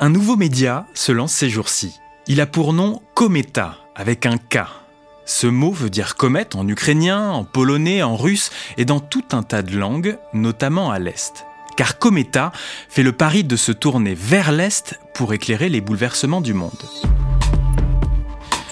Un nouveau média se lance ces jours-ci. Il a pour nom Cometa, avec un K. Ce mot veut dire comète en ukrainien, en polonais, en russe et dans tout un tas de langues, notamment à l'Est. Car Cometa fait le pari de se tourner vers l'Est pour éclairer les bouleversements du monde.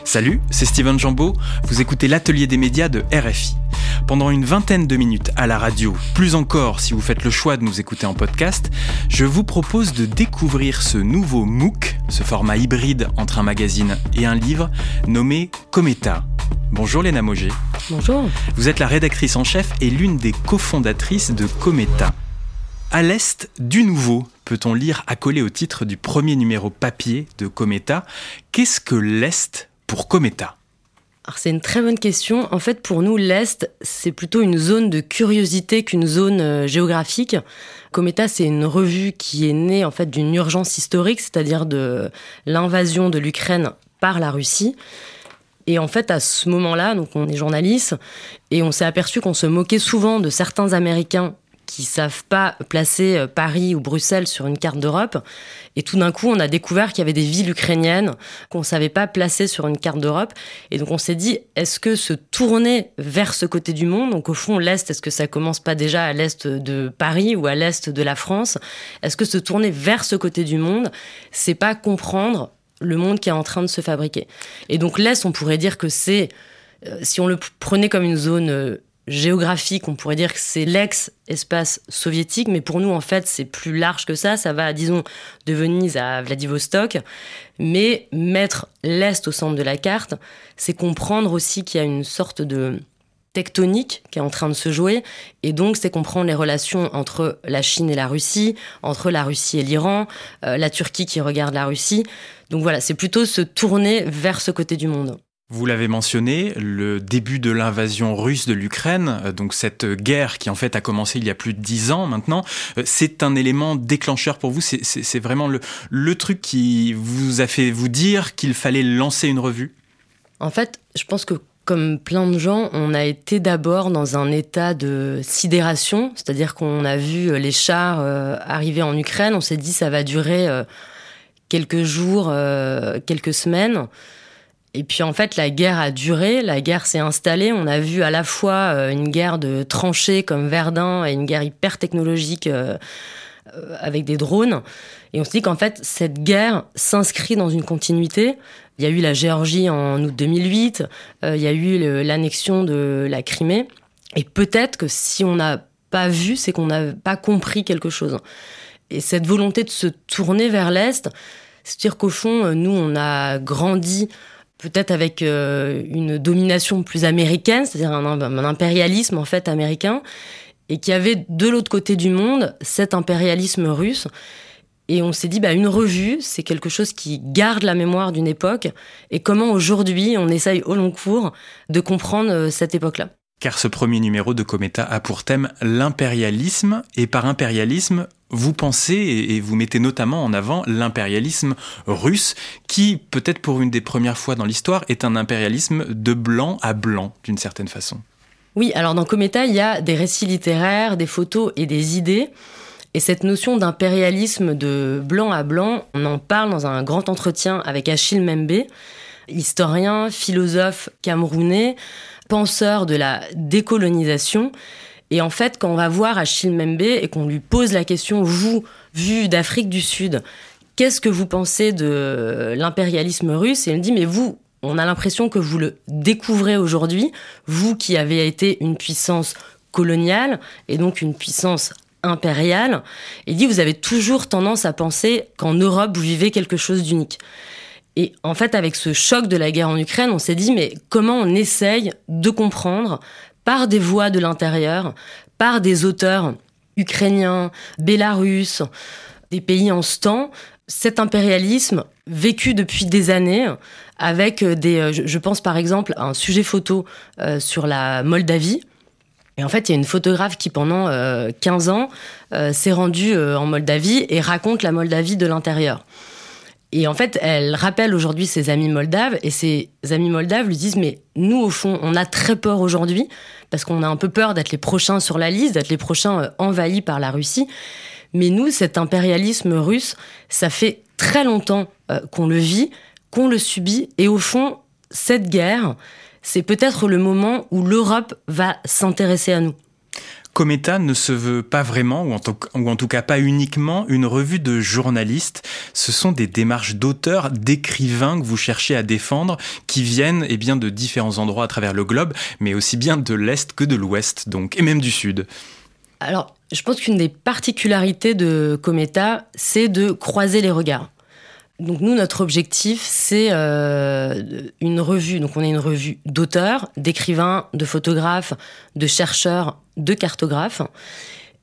Salut, c'est Steven Jambeau, vous écoutez l'atelier des médias de RFI. Pendant une vingtaine de minutes à la radio, plus encore si vous faites le choix de nous écouter en podcast, je vous propose de découvrir ce nouveau MOOC, ce format hybride entre un magazine et un livre, nommé Cometa. Bonjour Léna Moget. Bonjour. Vous êtes la rédactrice en chef et l'une des cofondatrices de Cometa. À l'Est du Nouveau, peut-on lire accolé au titre du premier numéro papier de Cometa, qu'est-ce que l'Est pour Cometa? C'est une très bonne question. En fait, pour nous, l'Est, c'est plutôt une zone de curiosité qu'une zone euh, géographique. Cometa, c'est une revue qui est née en fait d'une urgence historique, c'est-à-dire de l'invasion de l'Ukraine par la Russie. Et en fait, à ce moment-là, donc on est journaliste, et on s'est aperçu qu'on se moquait souvent de certains Américains qui savent pas placer euh, Paris ou Bruxelles sur une carte d'Europe. Et tout d'un coup, on a découvert qu'il y avait des villes ukrainiennes qu'on savait pas placer sur une carte d'Europe. Et donc, on s'est dit, est-ce que se tourner vers ce côté du monde, donc au fond, l'Est, est-ce que ça commence pas déjà à l'Est de Paris ou à l'Est de la France? Est-ce que se tourner vers ce côté du monde, c'est pas comprendre le monde qui est en train de se fabriquer? Et donc, l'Est, on pourrait dire que c'est, euh, si on le prenait comme une zone euh, géographique, on pourrait dire que c'est l'ex-espace soviétique, mais pour nous, en fait, c'est plus large que ça. Ça va, disons, de Venise à Vladivostok. Mais mettre l'Est au centre de la carte, c'est comprendre aussi qu'il y a une sorte de tectonique qui est en train de se jouer. Et donc, c'est comprendre les relations entre la Chine et la Russie, entre la Russie et l'Iran, euh, la Turquie qui regarde la Russie. Donc voilà, c'est plutôt se tourner vers ce côté du monde. Vous l'avez mentionné, le début de l'invasion russe de l'Ukraine, euh, donc cette guerre qui en fait a commencé il y a plus de dix ans maintenant, euh, c'est un élément déclencheur pour vous. C'est vraiment le, truc qui vous a fait vous dire qu'il fallait lancer une revue? En fait, je pense que comme plein de gens, on a été d'abord dans un état de sidération, c'est-à-dire qu'on a vu les chars euh, arriver en Ukraine, on s'est dit ça va durer quelques jours, quelques semaines. Et puis en fait, la guerre a duré, la guerre s'est installée. On a vu à la fois euh, une guerre de tranchées comme Verdun et une guerre hyper technologique euh, euh, avec des drones. Et on se dit qu'en fait, cette guerre s'inscrit dans une continuité. Il y a eu la Géorgie en août 2008, il y a eu l'annexion de la Crimée. Et peut-être que si on n'a pas vu, c'est qu'on n'a pas compris quelque chose. Et cette volonté de se tourner vers l'Est, c'est-à-dire qu'au fond, nous, on a grandi peut-être avec euh, une domination plus américaine, c'est-à-dire un, impérialisme en fait américain, et qui avait de l'autre côté du monde cet impérialisme russe. Et on s'est dit, bah, une revue, c'est quelque chose qui garde la mémoire d'une époque, et comment aujourd'hui on essaye au long cours de comprendre euh, cette époque-là? Car ce premier numéro de Cometa a pour thème l'impérialisme, et par impérialisme, vous pensez et vous mettez notamment en avant l'impérialisme russe, qui, peut-être pour une des premières fois dans l'histoire, est un impérialisme de blanc à blanc, d'une certaine façon. Oui, alors dans Cometa, il y a des récits littéraires, des photos et des idées. Et cette notion d'impérialisme de blanc à blanc, on en parle dans un grand entretien avec Achille Membe, historien, philosophe camerounais, penseur de la décolonisation. Et en fait, quand on va voir Achille Membe et qu'on lui pose la question, vous, vu d'Afrique du Sud, qu'est-ce que vous pensez de l'impérialisme russe? Et il me dit, mais vous, on a l'impression que vous le découvrez aujourd'hui, vous qui avez été une puissance coloniale et donc une puissance impériale. Il dit, vous avez toujours tendance à penser qu'en Europe, vous vivez quelque chose d'unique. Et en fait, avec ce choc de la guerre en Ukraine, on s'est dit, mais comment on essaye de comprendre par des voix de l'intérieur, par des auteurs ukrainiens, bélarusses, des pays en ce temps, cet impérialisme vécu depuis des années avec des, je pense par exemple à un sujet photo euh, sur la Moldavie. Et en fait, il y a une photographe qui, pendant 15 euh, ans, euh, s'est rendue en Moldavie et raconte la Moldavie de l'intérieur. Et en fait, elle rappelle aujourd'hui ses amis moldaves, et ses amis moldaves lui disent, mais nous, au fond, on a très peur aujourd'hui, parce qu'on a un peu peur d'être les prochains sur la liste, d'être les prochains euh, envahis par la Russie. Mais nous, cet impérialisme russe, ça fait très longtemps euh, qu'on le vit, qu'on le subit, et au fond, cette guerre, c'est peut-être le moment où l'Europe va s'intéresser à nous. Cometa ne se veut pas vraiment, ou en, tout, cas pas uniquement, une revue de journalistes. Ce sont des démarches d'auteurs, d'écrivains que vous cherchez à défendre, qui viennent eh bien, de différents endroits à travers le globe, mais aussi bien de l'Est que de l'Ouest, donc, et même du Sud. Alors, je pense qu'une des particularités de Cometa, c'est de croiser les regards. Donc nous, notre objectif, c'est euh, une revue. Donc on est une revue d'auteurs, d'écrivains, de photographes, de chercheurs, de cartographes.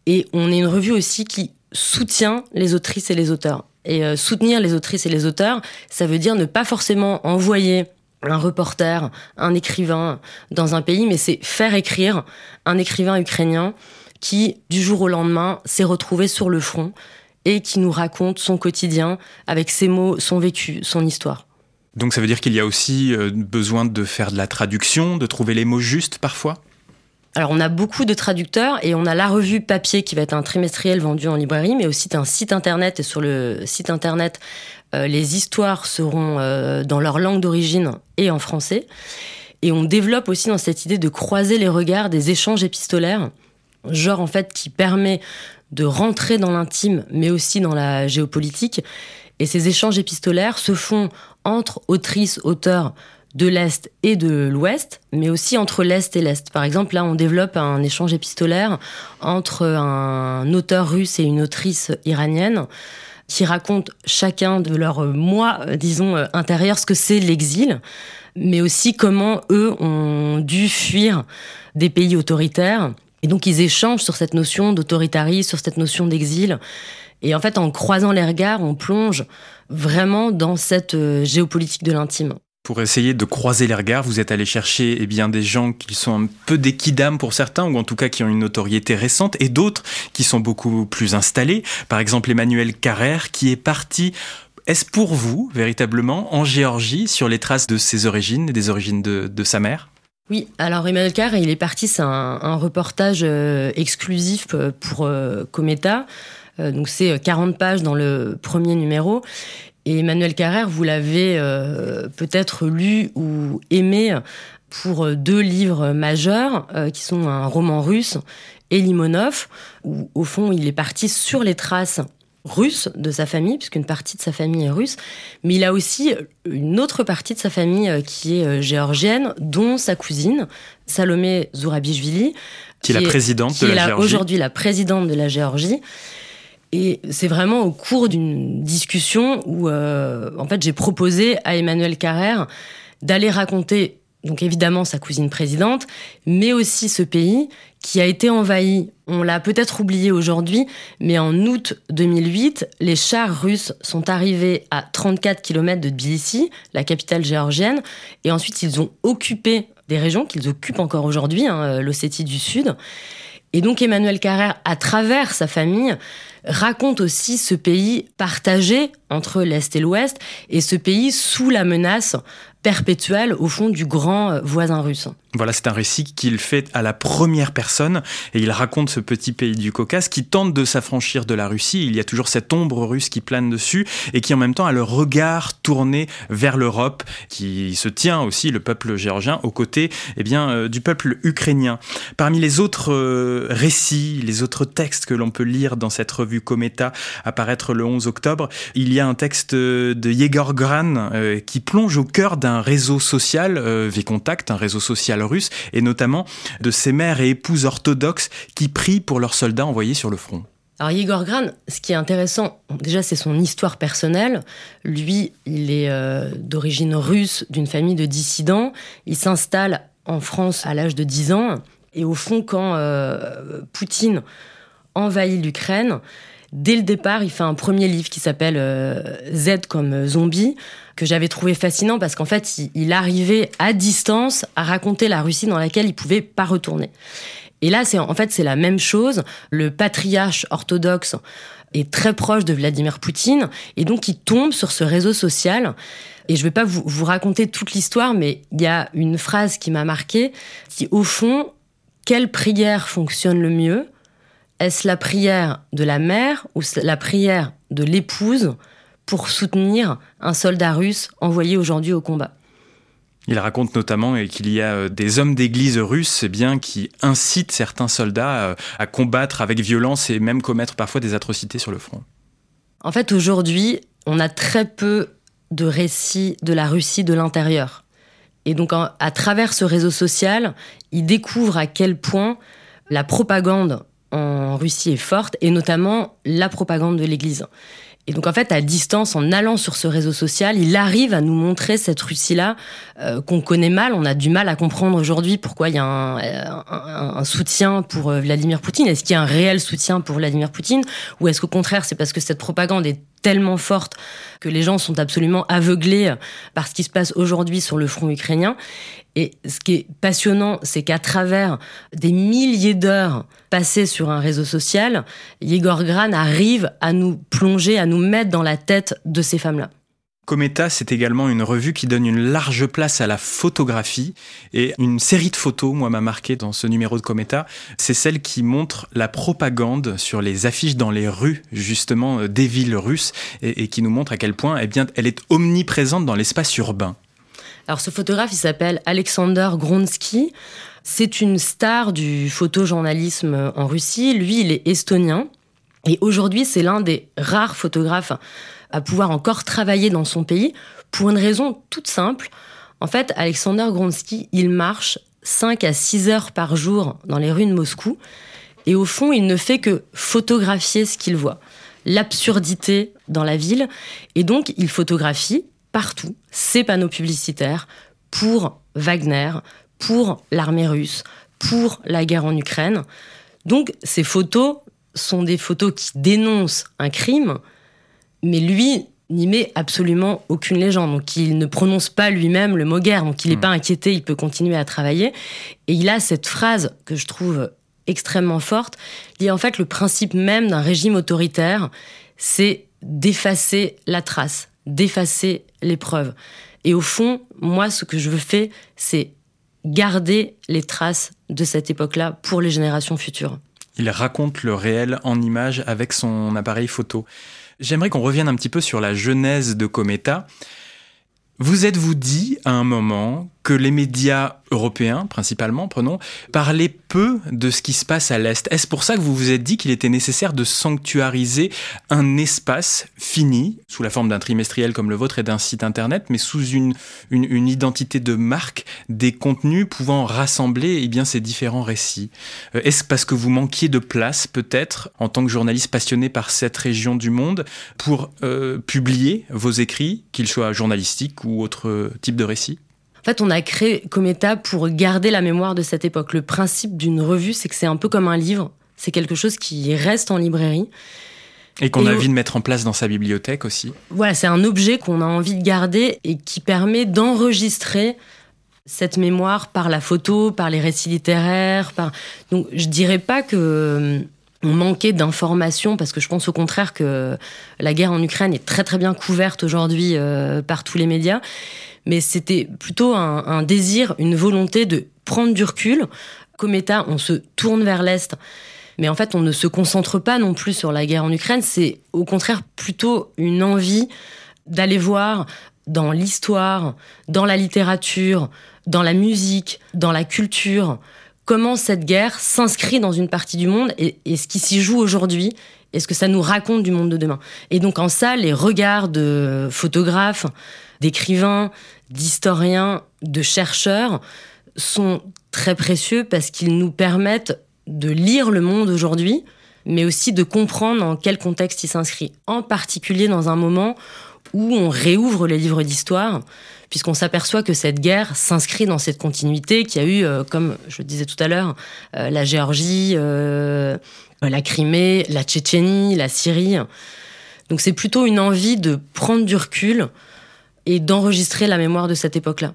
Et on est une revue aussi qui soutient les autrices et les auteurs. Et euh, soutenir les autrices et les auteurs, ça veut dire ne pas forcément envoyer un reporter, un écrivain dans un pays, mais c'est faire écrire un écrivain ukrainien qui, du jour au lendemain, s'est retrouvé sur le front et qui nous raconte son quotidien avec ses mots, son vécu, son histoire. Donc ça veut dire qu'il y a aussi euh, besoin de faire de la traduction, de trouver les mots justes parfois? Alors on a beaucoup de traducteurs et on a la revue papier qui va être un trimestriel vendu en librairie, mais aussi un site internet et sur le site internet euh, les histoires seront euh, dans leur langue d'origine et en français. Et on développe aussi dans cette idée de croiser les regards des échanges épistolaires, genre en fait qui permet de rentrer dans l'intime, mais aussi dans la géopolitique. Et ces échanges épistolaires se font entre autrices, auteurs de l'Est et de l'Ouest, mais aussi entre l'Est et l'Est. Par exemple, là, on développe un échange épistolaire entre un auteur russe et une autrice iranienne qui racontent chacun de leurs mois, disons, intérieurs, ce que c'est l'exil, mais aussi comment eux ont dû fuir des pays autoritaires et donc ils échangent sur cette notion d'autoritarisme, sur cette notion d'exil. Et en fait, en croisant les regards, on plonge vraiment dans cette euh, géopolitique de l'intime. Pour essayer de croiser les regards, vous êtes allé chercher eh bien, des gens qui sont un peu des pour certains, ou en tout cas qui ont une notoriété récente, et d'autres qui sont beaucoup plus installés. Par exemple, Emmanuel Carrère, qui est parti est-ce pour vous, véritablement, en Géorgie, sur les traces de ses origines et des origines de sa mère? Oui, alors Emmanuel Carr, il est parti, c'est un, reportage euh, exclusif euh, pour euh, Cometa. donc c'est 40 pages dans le premier numéro. Et Emmanuel Carrère, vous l'avez peut-être lu ou aimé pour deux livres majeurs, qui sont un roman russe et Limonov, où au fond il est parti sur les traces russe de sa famille, puisqu'une partie de sa famille est russe, mais il a aussi une autre partie de sa famille euh, qui est euh, géorgienne, dont sa cousine, Salomé Zourabichvili, qui, est la présidente de la Géorgie. aujourd'hui la présidente de la Géorgie. Et c'est vraiment au cours d'une discussion où, euh, en fait, j'ai proposé à Emmanuel Carrère d'aller raconter, donc évidemment sa cousine présidente, mais aussi ce pays qui a été envahi. On l'a peut-être oublié aujourd'hui, mais en août 2008, les chars russes sont arrivés à 34 km de Tbilissi, la capitale géorgienne, et ensuite ils ont occupé des régions qu'ils occupent encore aujourd'hui, hein, l'Ossétie du Sud. Et donc Emmanuel Carrère, à travers sa famille, raconte aussi ce pays partagé entre l'Est et l'Ouest, et ce pays sous la menace perpétuelle, au fond, du grand euh, voisin russe. Voilà, c'est un récit qu'il fait à la première personne et il raconte ce petit pays du Caucase qui tente de s'affranchir de la Russie. Il y a toujours cette ombre russe qui plane dessus et qui en même temps a le regard tourné vers l'Europe, qui se tient aussi, le peuple géorgien, aux côtés eh bien, euh, du peuple ukrainien. Parmi les autres euh, récits, les autres textes que l'on peut lire dans cette revue Cometa, apparaître le 11 octobre, il y a un texte de Yegor Gran qui plonge au cœur d'un un réseau social, euh, V-Contact, un réseau social russe, et notamment de ces mères et épouses orthodoxes qui prient pour leurs soldats envoyés sur le front. Alors Igor Gran, ce qui est intéressant, déjà c'est son histoire personnelle. Lui, il est euh, d'origine russe, d'une famille de dissidents. Il s'installe en France à l'âge de 10 ans. Et au fond, quand euh, Poutine envahit l'Ukraine, dès le départ, il fait un premier livre qui s'appelle euh, Z comme zombie, que j'avais trouvé fascinant parce qu'en fait, il, arrivait à distance à raconter la Russie dans laquelle il pouvait pas retourner. Et là, c'est en fait c'est la même chose. Le patriarche orthodoxe est très proche de Vladimir Poutine et donc il tombe sur ce réseau social. Et je vais pas vous, vous raconter toute l'histoire, mais il y a une phrase qui m'a marqué, qui au fond, quelle prière fonctionne le mieux? Est-ce la prière de la mère ou la prière de l'épouse? Pour soutenir un soldat russe envoyé aujourd'hui au combat. Il raconte notamment qu'il y a euh, des hommes d'église russes eh bien, qui incitent certains soldats euh, à combattre avec violence et même commettre parfois des atrocités sur le front. En fait, aujourd'hui, on a très peu de récits de la Russie de l'intérieur. Et donc, à travers ce réseau social, il découvre à quel point la propagande en Russie est forte, et notamment la propagande de l'Église. Et donc en fait, à distance, en allant sur ce réseau social, il arrive à nous montrer cette Russie-là euh, qu'on connaît mal. On a du mal à comprendre aujourd'hui pourquoi il y a un, un, soutien pour euh, Vladimir Poutine. Est-ce qu'il y a un réel soutien pour Vladimir Poutine? Ou est-ce qu'au contraire, c'est parce que cette propagande est tellement forte que les gens sont absolument aveuglés par ce qui se passe aujourd'hui sur le front ukrainien et ce qui est passionnant, c'est qu'à travers des milliers d'heures passées sur un réseau social, Yegor Gran arrive à nous plonger, à nous mettre dans la tête de ces femmes-là. Cometa, c'est également une revue qui donne une large place à la photographie et une série de photos, moi, m'a marqué dans ce numéro de Cometa. C'est celle qui montre la propagande sur les affiches dans les rues, justement, des villes russes et, qui nous montre à quel point, eh bien, elle est omniprésente dans l'espace urbain. Alors ce photographe, il s'appelle Alexander Gronsky. C'est une star du photojournalisme en Russie. Lui, il est estonien. Et aujourd'hui, c'est l'un des rares photographes à pouvoir encore travailler dans son pays pour une raison toute simple. En fait, Alexander Gronsky, il marche 5 à 6 heures par jour dans les rues de Moscou. Et au fond, il ne fait que photographier ce qu'il voit. L'absurdité dans la ville. Et donc, il photographie partout ces panneaux publicitaires pour Wagner, pour l'armée russe, pour la guerre en Ukraine. Donc ces photos sont des photos qui dénoncent un crime, mais lui n'y met absolument aucune légende. Donc il ne prononce pas lui-même le mot guerre, donc il n'est hmm. pas inquiété, il peut continuer à travailler. Et il a cette phrase que je trouve extrêmement forte, il dit en fait le principe même d'un régime autoritaire, c'est d'effacer la trace, d'effacer l'épreuve. Et au fond, moi, ce que je veux faire, c'est garder les traces de cette époque-là pour les générations futures. Il raconte le réel en images avec son appareil photo. J'aimerais qu'on revienne un petit peu sur la genèse de Cometa. Vous êtes-vous dit à un moment que les médias européens, principalement, prenons, parlaient peu de ce qui se passe à l'Est. Est-ce pour ça que vous vous êtes dit qu'il était nécessaire de sanctuariser un espace fini, sous la forme d'un trimestriel comme le vôtre et d'un site internet, mais sous une, une, identité de marque, des contenus pouvant rassembler eh bien, ces différents récits? Euh, Est-ce parce que vous manquiez de place, peut-être, en tant que journaliste passionné par cette région du monde, pour euh, publier vos écrits, qu'ils soient journalistiques ou autre type de récits? En fait, on a créé Cometa pour garder la mémoire de cette époque. Le principe d'une revue, c'est que c'est un peu comme un livre. C'est quelque chose qui reste en librairie. Et qu'on a envie de mettre en place dans sa bibliothèque aussi. Voilà, c'est un objet qu'on a envie de garder et qui permet d'enregistrer cette mémoire par la photo, par les récits littéraires. Par... Donc, je dirais pas que on manquait d'informations parce que je pense au contraire que la guerre en Ukraine est très très bien couverte aujourd'hui euh, par tous les médias mais c'était plutôt un, désir, une volonté de prendre du recul. Comme État, on se tourne vers l'Est. Mais en fait, on ne se concentre pas non plus sur la guerre en Ukraine. C'est au contraire plutôt une envie d'aller voir dans l'histoire, dans la littérature, dans la musique, dans la culture, comment cette guerre s'inscrit dans une partie du monde et, ce qui s'y joue aujourd'hui et ce que ça nous raconte du monde de demain. Et donc en ça, les regards de photographes, d'écrivains, d'historiens, de chercheurs sont très précieux parce qu'ils nous permettent de lire le monde aujourd'hui, mais aussi de comprendre en quel contexte il s'inscrit. En particulier dans un moment où on réouvre les livres d'histoire, puisqu'on s'aperçoit que cette guerre s'inscrit dans cette continuité qui a eu, euh, comme je le disais tout à l'heure, euh, la Géorgie, euh, la Crimée, la Tchétchénie, la Syrie. Donc c'est plutôt une envie de prendre du recul, et d'enregistrer la mémoire de cette époque-là.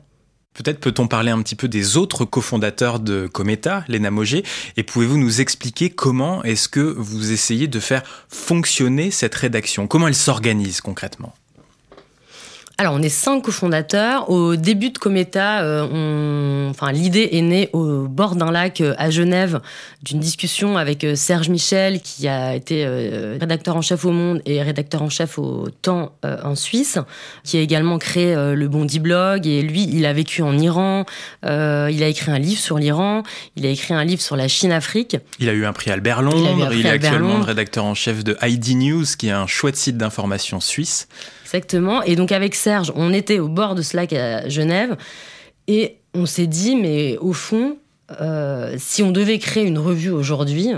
Peut-être peut-on parler un petit peu des autres cofondateurs de Cometa, Léna Mogé, et pouvez-vous nous expliquer comment est-ce que vous essayez de faire fonctionner cette rédaction? Comment elle s'organise concrètement? Alors, on est cinq cofondateurs. Au début de Cometa, euh, enfin, l'idée est née au bord d'un lac euh, à Genève d'une discussion avec euh, Serge Michel, qui a été rédacteur en chef au Monde et rédacteur en chef au Temps en Suisse, qui a également créé le Bondi Blog. Et lui, il a vécu en Iran. il a écrit un livre sur l'Iran. Il a écrit un livre sur la Chine-Afrique. Il a eu un prix Albert Londres. Il, est actuellement le rédacteur en chef de ID News, qui est un chouette site d'information suisse. Exactement. Et donc avec Serge, on était au bord de ce lac à Genève et on s'est dit, mais au fond, euh, si on devait créer une revue aujourd'hui,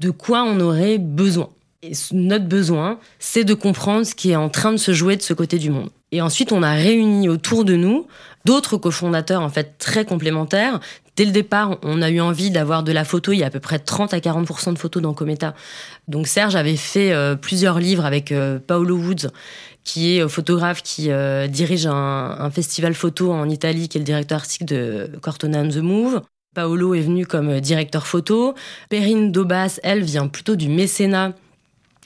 de quoi on aurait besoin? Et notre besoin, c'est de comprendre ce qui est en train de se jouer de ce côté du monde. Et ensuite, on a réuni autour de nous d'autres cofondateurs en fait très complémentaires. Dès le départ, on a eu envie d'avoir de la photo. Il y a à peu près 30 à 40% de photos dans Cometa. Donc Serge avait fait euh, plusieurs livres avec euh, Paolo Woods, qui est euh, photographe, qui dirige un, festival photo en Italie, qui est le directeur artistique de Cortona and the Move. Paolo est venu comme directeur photo. Perrine Dobas, elle, vient plutôt du mécénat.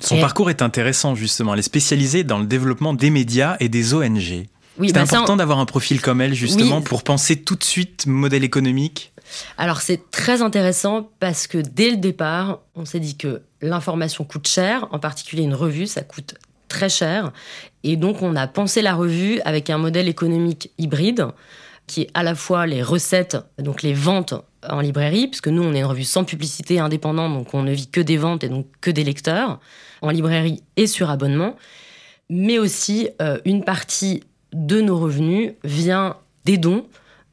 Son parcours est intéressant, justement. Elle est spécialisée dans le développement des médias et des ONG. C'est bah, important d'avoir un profil comme elle, justement, pour penser tout de suite modèle économique. Alors c'est très intéressant parce que dès le départ, on s'est dit que l'information coûte cher, en particulier une revue, ça coûte très cher. Et donc on a pensé la revue avec un modèle économique hybride qui est à la fois les recettes, donc les ventes en librairie, puisque nous on est une revue sans publicité indépendante, donc on ne vit que des ventes et donc que des lecteurs, en librairie et sur abonnement, mais aussi euh, une partie de nos revenus vient des dons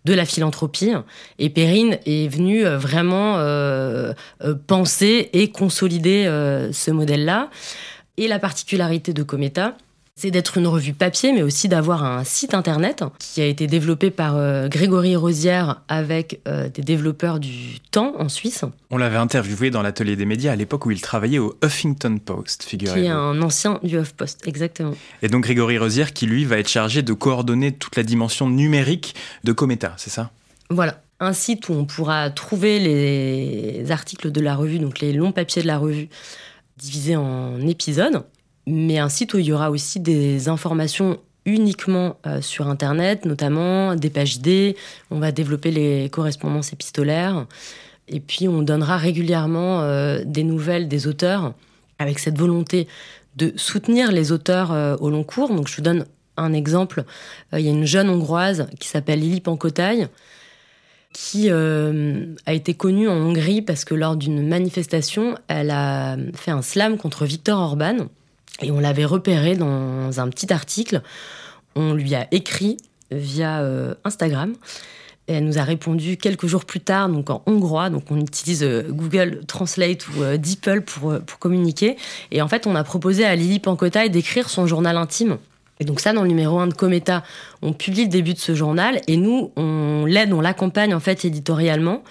de la philanthropie. Et Perrine est venue euh, vraiment euh, euh, penser et consolider ce modèle-là. Et la particularité de Cometa, c'est d'être une revue papier, mais aussi d'avoir un site internet qui a été développé par euh, Grégory Rosière avec euh, des développeurs du temps en Suisse. On l'avait interviewé dans l'atelier des médias à l'époque où il travaillait au Huffington Post, figurez-vous. Qui est un ancien du HuffPost, exactement. Et donc Grégory Rosière qui lui va être chargé de coordonner toute la dimension numérique de Cometa, c'est ça? Voilà un site où on pourra trouver les articles de la revue, donc les longs papiers de la revue, divisés en épisodes mais un site où il y aura aussi des informations uniquement euh, sur Internet, notamment des pages idées. On va développer les correspondances épistolaires. Et puis, on donnera régulièrement euh, des nouvelles des auteurs avec cette volonté de soutenir les auteurs euh, au long cours. Donc, je vous donne un exemple. Il y a une jeune hongroise qui s'appelle Lily Pankotai qui a été connue en Hongrie parce que lors d'une manifestation, elle a fait un slam contre Viktor Orban. Et on l'avait repéré dans un petit article. On lui a écrit via euh, Instagram. Elle nous a répondu quelques jours plus tard, donc en hongrois. Donc on utilise euh, Google Translate ou euh, DeepL pour, communiquer. Et en fait, on a proposé à Lily Pankotai d'écrire son journal intime. Et donc ça, dans le numéro 1 de Cometa, on publie le début de ce journal. Et nous, on l'aide, on l'accompagne en fait éditorialement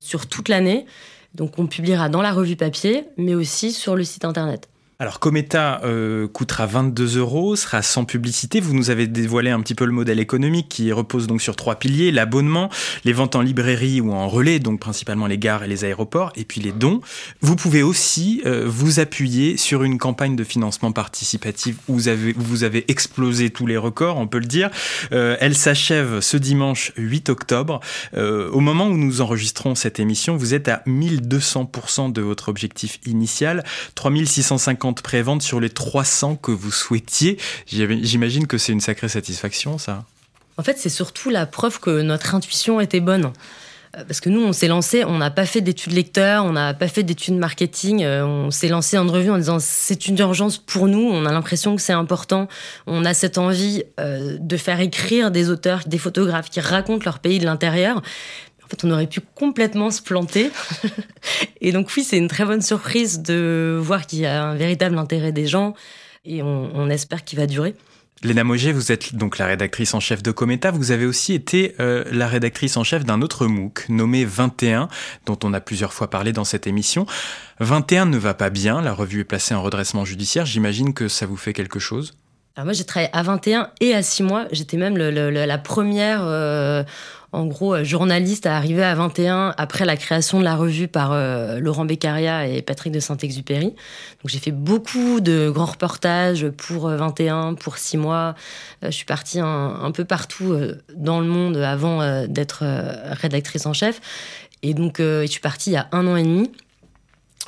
sur toute l'année. Donc on publiera dans la revue papier, mais aussi sur le site internet. Alors Cometa euh, coûtera 22 euros, sera sans publicité. Vous nous avez dévoilé un petit peu le modèle économique qui repose donc sur trois piliers l'abonnement, les ventes en librairie ou en relais, donc principalement les gares et les aéroports, et puis les dons. Vous pouvez aussi euh, vous appuyer sur une campagne de financement participatif où vous avez, vous avez explosé tous les records, on peut le dire. Euh, elle s'achève ce dimanche 8 octobre. au moment où nous enregistrons cette émission, vous êtes à 1200% de votre objectif initial, 3650 prévente sur les 300 que vous souhaitiez. J'imagine que c'est une sacrée satisfaction, ça. En fait, c'est surtout la preuve que notre intuition était bonne. Euh, parce que nous, on s'est lancé, on n'a pas fait d'études lecteurs, on n'a pas fait d'études marketing, euh, on s'est lancé en revue en disant c'est une urgence pour nous, on a l'impression que c'est important, on a cette envie euh, de faire écrire des auteurs, des photographes qui racontent leur pays de l'intérieur. En fait, on aurait pu complètement se planter. et donc oui, c'est une très bonne surprise de voir qu'il y a un véritable intérêt des gens et on, espère qu'il va durer. Léna Moget, vous êtes donc la rédactrice en chef de Cometa. Vous avez aussi été euh, la rédactrice en chef d'un autre MOOC nommé 21, dont on a plusieurs fois parlé dans cette émission. 21 ne va pas bien, la revue est placée en redressement judiciaire. J'imagine que ça vous fait quelque chose Alors moi, j'ai travaillé à 21 et à 6 mois. J'étais même la première, euh, en gros, journaliste à arriver à 21 après la création de la revue par euh, Laurent Beccaria et Patrick de Saint-Exupéry. Donc j'ai fait beaucoup de grands reportages pour 21, euh, pour 6 mois. je suis partie un, peu partout dans le monde avant d'être rédactrice en chef. Et donc, je suis partie il y a un an et demi.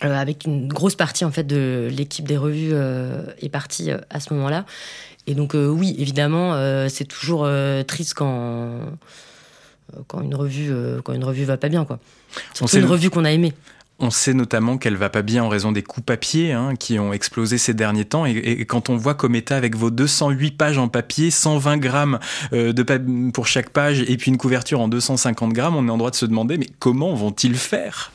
Euh, avec une grosse partie en fait de l'équipe des revues euh, est partie euh, à ce moment-là. Et donc oui, évidemment, c'est toujours triste quand quand une revue quand une revue va pas bien quoi. C'est une revue qu'on a aimée. On sait notamment qu'elle va pas bien en raison des coûts papier hein, qui ont explosé ces derniers temps. Et, quand on voit Cometa avec vos 208 pages en papier, 120 grammes de pour chaque page et puis une couverture en 250 grammes, on est en droit de se demander mais comment vont-ils faire?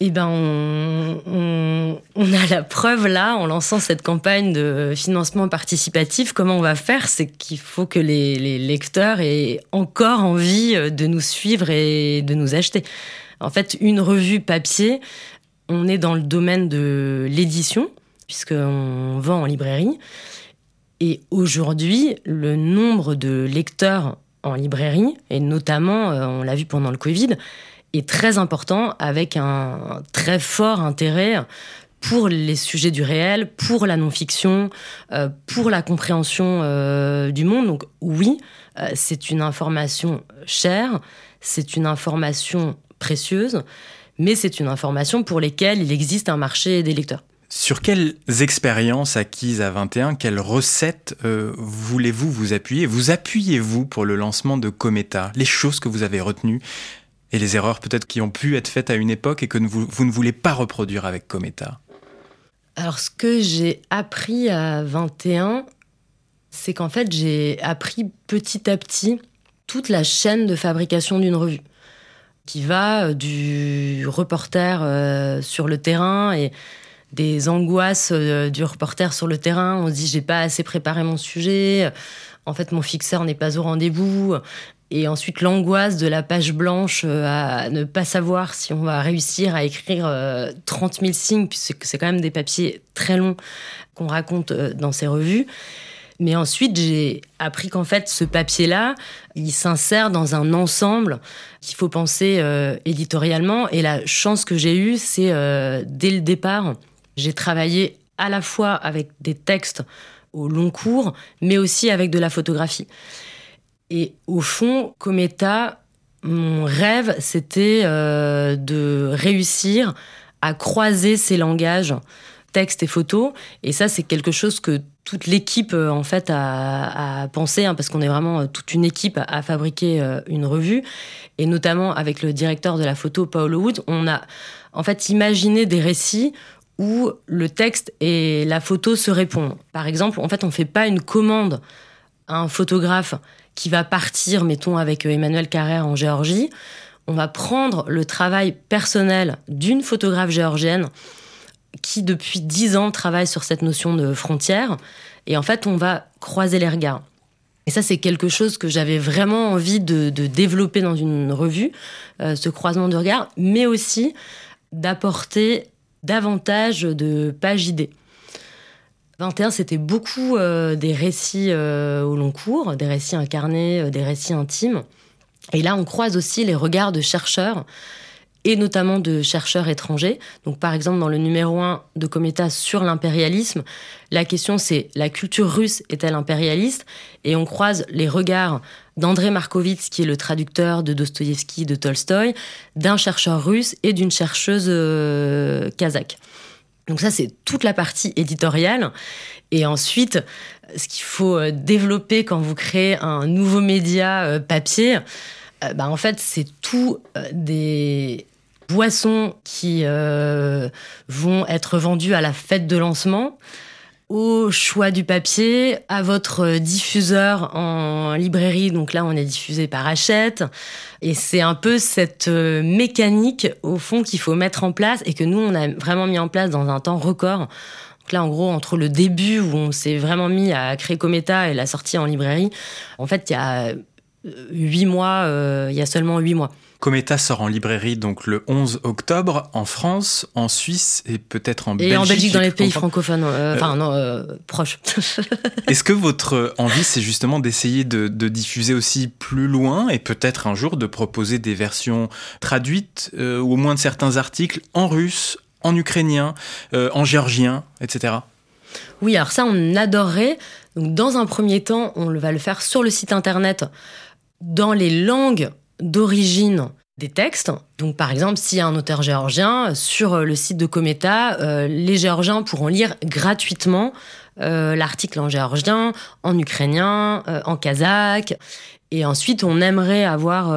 Eh ben, on, a la preuve là, en lançant cette campagne de financement participatif. Comment on va faire? C'est qu'il faut que les, lecteurs aient encore envie de nous suivre et de nous acheter. En fait, une revue papier, on est dans le domaine de l'édition, puisqu'on vend en librairie. Et aujourd'hui, le nombre de lecteurs en librairie, et notamment, euh, on l'a vu pendant le Covid, est très important avec un très fort intérêt pour les sujets du réel, pour la non-fiction, euh, pour la compréhension euh, du monde. Donc oui, euh, c'est une information chère, c'est une information précieuse, mais c'est une information pour laquelle il existe un marché des lecteurs. Sur quelles expériences acquises à 21, quelles recettes voulez-vous vous appuyer? Vous appuyez-vous pour le lancement de Cometa? Les choses que vous avez retenues et les erreurs peut-être qui ont pu être faites à une époque et que vous, ne voulez pas reproduire avec Cometa Alors ce que j'ai appris à 21, c'est qu'en fait j'ai appris petit à petit toute la chaîne de fabrication d'une revue qui va euh, du reporter euh, sur le terrain et des angoisses euh, du reporter sur le terrain. On se dit j'ai pas assez préparé mon sujet. En fait, mon fixeur n'est pas au rendez-vous. Et ensuite, l'angoisse de la page blanche euh, à ne pas savoir si on va réussir à écrire 30 euh, 000 signes, puisque c'est quand même des papiers très longs qu'on raconte euh, dans ces revues. Mais ensuite, j'ai appris qu'en fait, ce papier-là, il s'insère dans un ensemble qu'il faut penser éditorialement. Et la chance que j'ai eue, c'est dès le départ, j'ai travaillé à la fois avec des textes au long cours, mais aussi avec de la photographie. Et au fond, Cometa, mon rêve, c'était euh, de réussir à croiser ces langages, texte et photo. Et ça, c'est quelque chose que toute l'équipe, euh, en fait, a, pensé, hein, parce qu'on est vraiment euh, toute une équipe à, fabriquer une revue. Et notamment avec le directeur de la photo, Paolo Wood, on a en fait imaginé des récits où le texte et la photo se répondent. Par exemple, en fait, on ne fait pas une commande à un photographe qui va partir, mettons, avec Emmanuel Carrère en Géorgie. On va prendre le travail personnel d'une photographe géorgienne qui, depuis dix ans, travaille sur cette notion de frontière. Et en fait, on va croiser les regards. Et ça, c'est quelque chose que j'avais vraiment envie de, développer dans une revue, euh, ce croisement de regards, mais aussi d'apporter davantage de pages idées. 21, c'était beaucoup euh, des récits euh, au long cours, des récits incarnés, euh, des récits intimes. Et là, on croise aussi les regards de chercheurs, et notamment de chercheurs étrangers. Donc, par exemple, dans le numéro 1 de Cometa sur l'impérialisme, la question c'est la culture russe est-elle impérialiste? Et on croise les regards d'André Markovitz, qui est le traducteur de Dostoïevski, de Tolstoï, d'un chercheur russe et d'une chercheuse kazakh. Donc ça, c'est toute la partie éditoriale. Et ensuite, ce qu'il faut euh, développer quand vous créez un nouveau média euh, papier, euh, bah, en fait, c'est tout des boissons qui vont être vendues à la fête de lancement au choix du papier, à votre diffuseur en librairie. Donc là, on est diffusé par Hachette. Et c'est un peu cette euh, mécanique, au fond, qu'il faut mettre en place et que nous, on a vraiment mis en place dans un temps record. Donc là, en gros, entre le début où on s'est vraiment mis à créer Cometa et la sortie en librairie, en fait, il y a euh, huit mois, euh, il y a seulement huit mois. Cometa sort en librairie donc le 11 octobre en France, en Suisse et peut-être en Belgique. Et en Belgique, dans les pays francophones, euh, enfin non, euh, proches. Est-ce que votre envie, c'est justement d'essayer de, diffuser aussi plus loin et peut-être un jour de proposer des versions traduites ou au moins de certains articles en russe, en ukrainien, en géorgien, etc. Oui, alors ça, on adorerait. Donc, dans un premier temps, on va le faire sur le site internet dans les langues d'origine des textes. Donc, par exemple, s'il y a un auteur géorgien, sur le site de Cometa, euh, les Géorgiens pourront lire gratuitement euh, l'article en géorgien, en ukrainien, euh, en kazakh. Et ensuite, on aimerait avoir,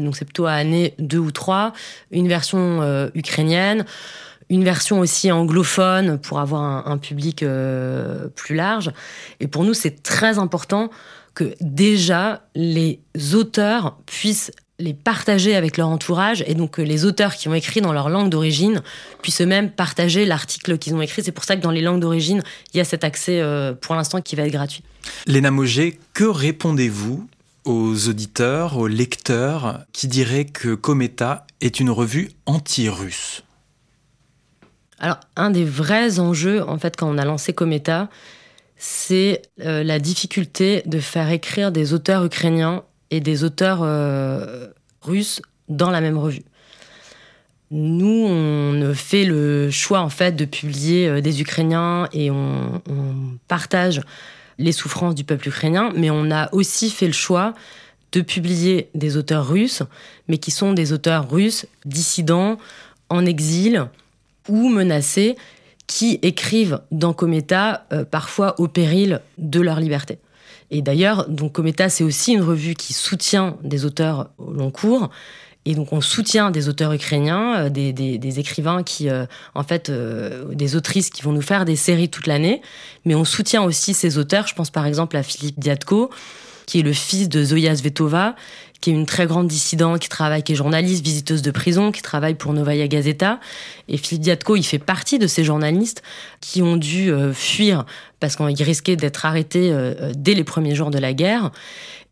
donc c'est plutôt à année 2 ou 3, une version ukrainienne une version aussi anglophone pour avoir un, public euh, plus large. Et pour nous, c'est très important que déjà les auteurs puissent les partager avec leur entourage et donc que les auteurs qui ont écrit dans leur langue d'origine puissent eux-mêmes partager l'article qu'ils ont écrit. C'est pour ça que dans les langues d'origine, il y a cet accès euh, pour l'instant qui va être gratuit. Léna Moget, que répondez-vous aux auditeurs, aux lecteurs qui diraient que Cometa est une revue anti-russe? Alors, un des vrais enjeux, en fait, quand on a lancé Cometa, c'est euh, la difficulté de faire écrire des auteurs ukrainiens et des auteurs euh, russes dans la même revue. Nous, on fait le choix, en fait, de publier euh, des Ukrainiens et on, on partage les souffrances du peuple ukrainien, mais on a aussi fait le choix de publier des auteurs russes, mais qui sont des auteurs russes dissidents, en exil, ou menacés qui écrivent dans Cometa euh, parfois au péril de leur liberté. Et d'ailleurs, donc Cometa, c'est aussi une revue qui soutient des auteurs au long cours. Et donc on soutient des auteurs ukrainiens, euh, des, écrivains qui, euh, en fait, des autrices qui vont nous faire des séries toute l'année. Mais on soutient aussi ces auteurs. Je pense par exemple à Philippe Diatko, qui est le fils de Zoya Svetova, qui est une très grande dissidente, qui travaille, qui est journaliste, visiteuse de prison, qui travaille pour Novaya Gazeta. Et Philippe Diatko, il fait partie de ces journalistes qui ont dû euh, fuir parce qu'ils risquaient d'être arrêtés euh, dès les premiers jours de la guerre.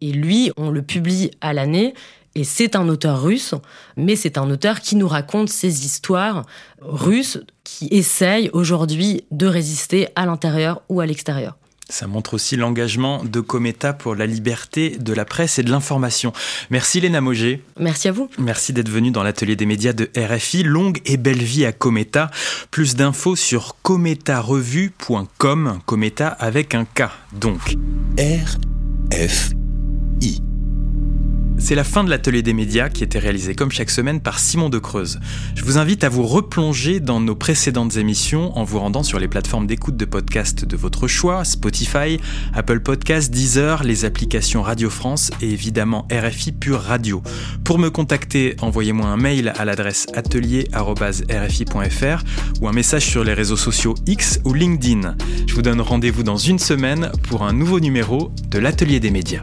Et lui, on le publie à l'année. Et c'est un auteur russe, mais c'est un auteur qui nous raconte ces histoires russes qui essayent aujourd'hui de résister à l'intérieur ou à l'extérieur. Ça montre aussi l'engagement de Cometa pour la liberté de la presse et de l'information. Merci Léna Moget. Merci à vous. Merci d'être venu dans l'atelier des médias de RFI. Longue et belle vie à Cometa. Plus d'infos sur cometarevue.com. Cometa avec un K donc. RFI. C'est la fin de l'atelier des médias qui était réalisé comme chaque semaine par Simon de Creuse. Je vous invite à vous replonger dans nos précédentes émissions en vous rendant sur les plateformes d'écoute de podcast de votre choix, Spotify, Apple Podcasts, Deezer, les applications Radio France et évidemment RFI Pure Radio. Pour me contacter, envoyez-moi un mail à l'adresse atelier.rfi.fr ou un message sur les réseaux sociaux X ou LinkedIn. Je vous donne rendez-vous dans une semaine pour un nouveau numéro de l'atelier des médias.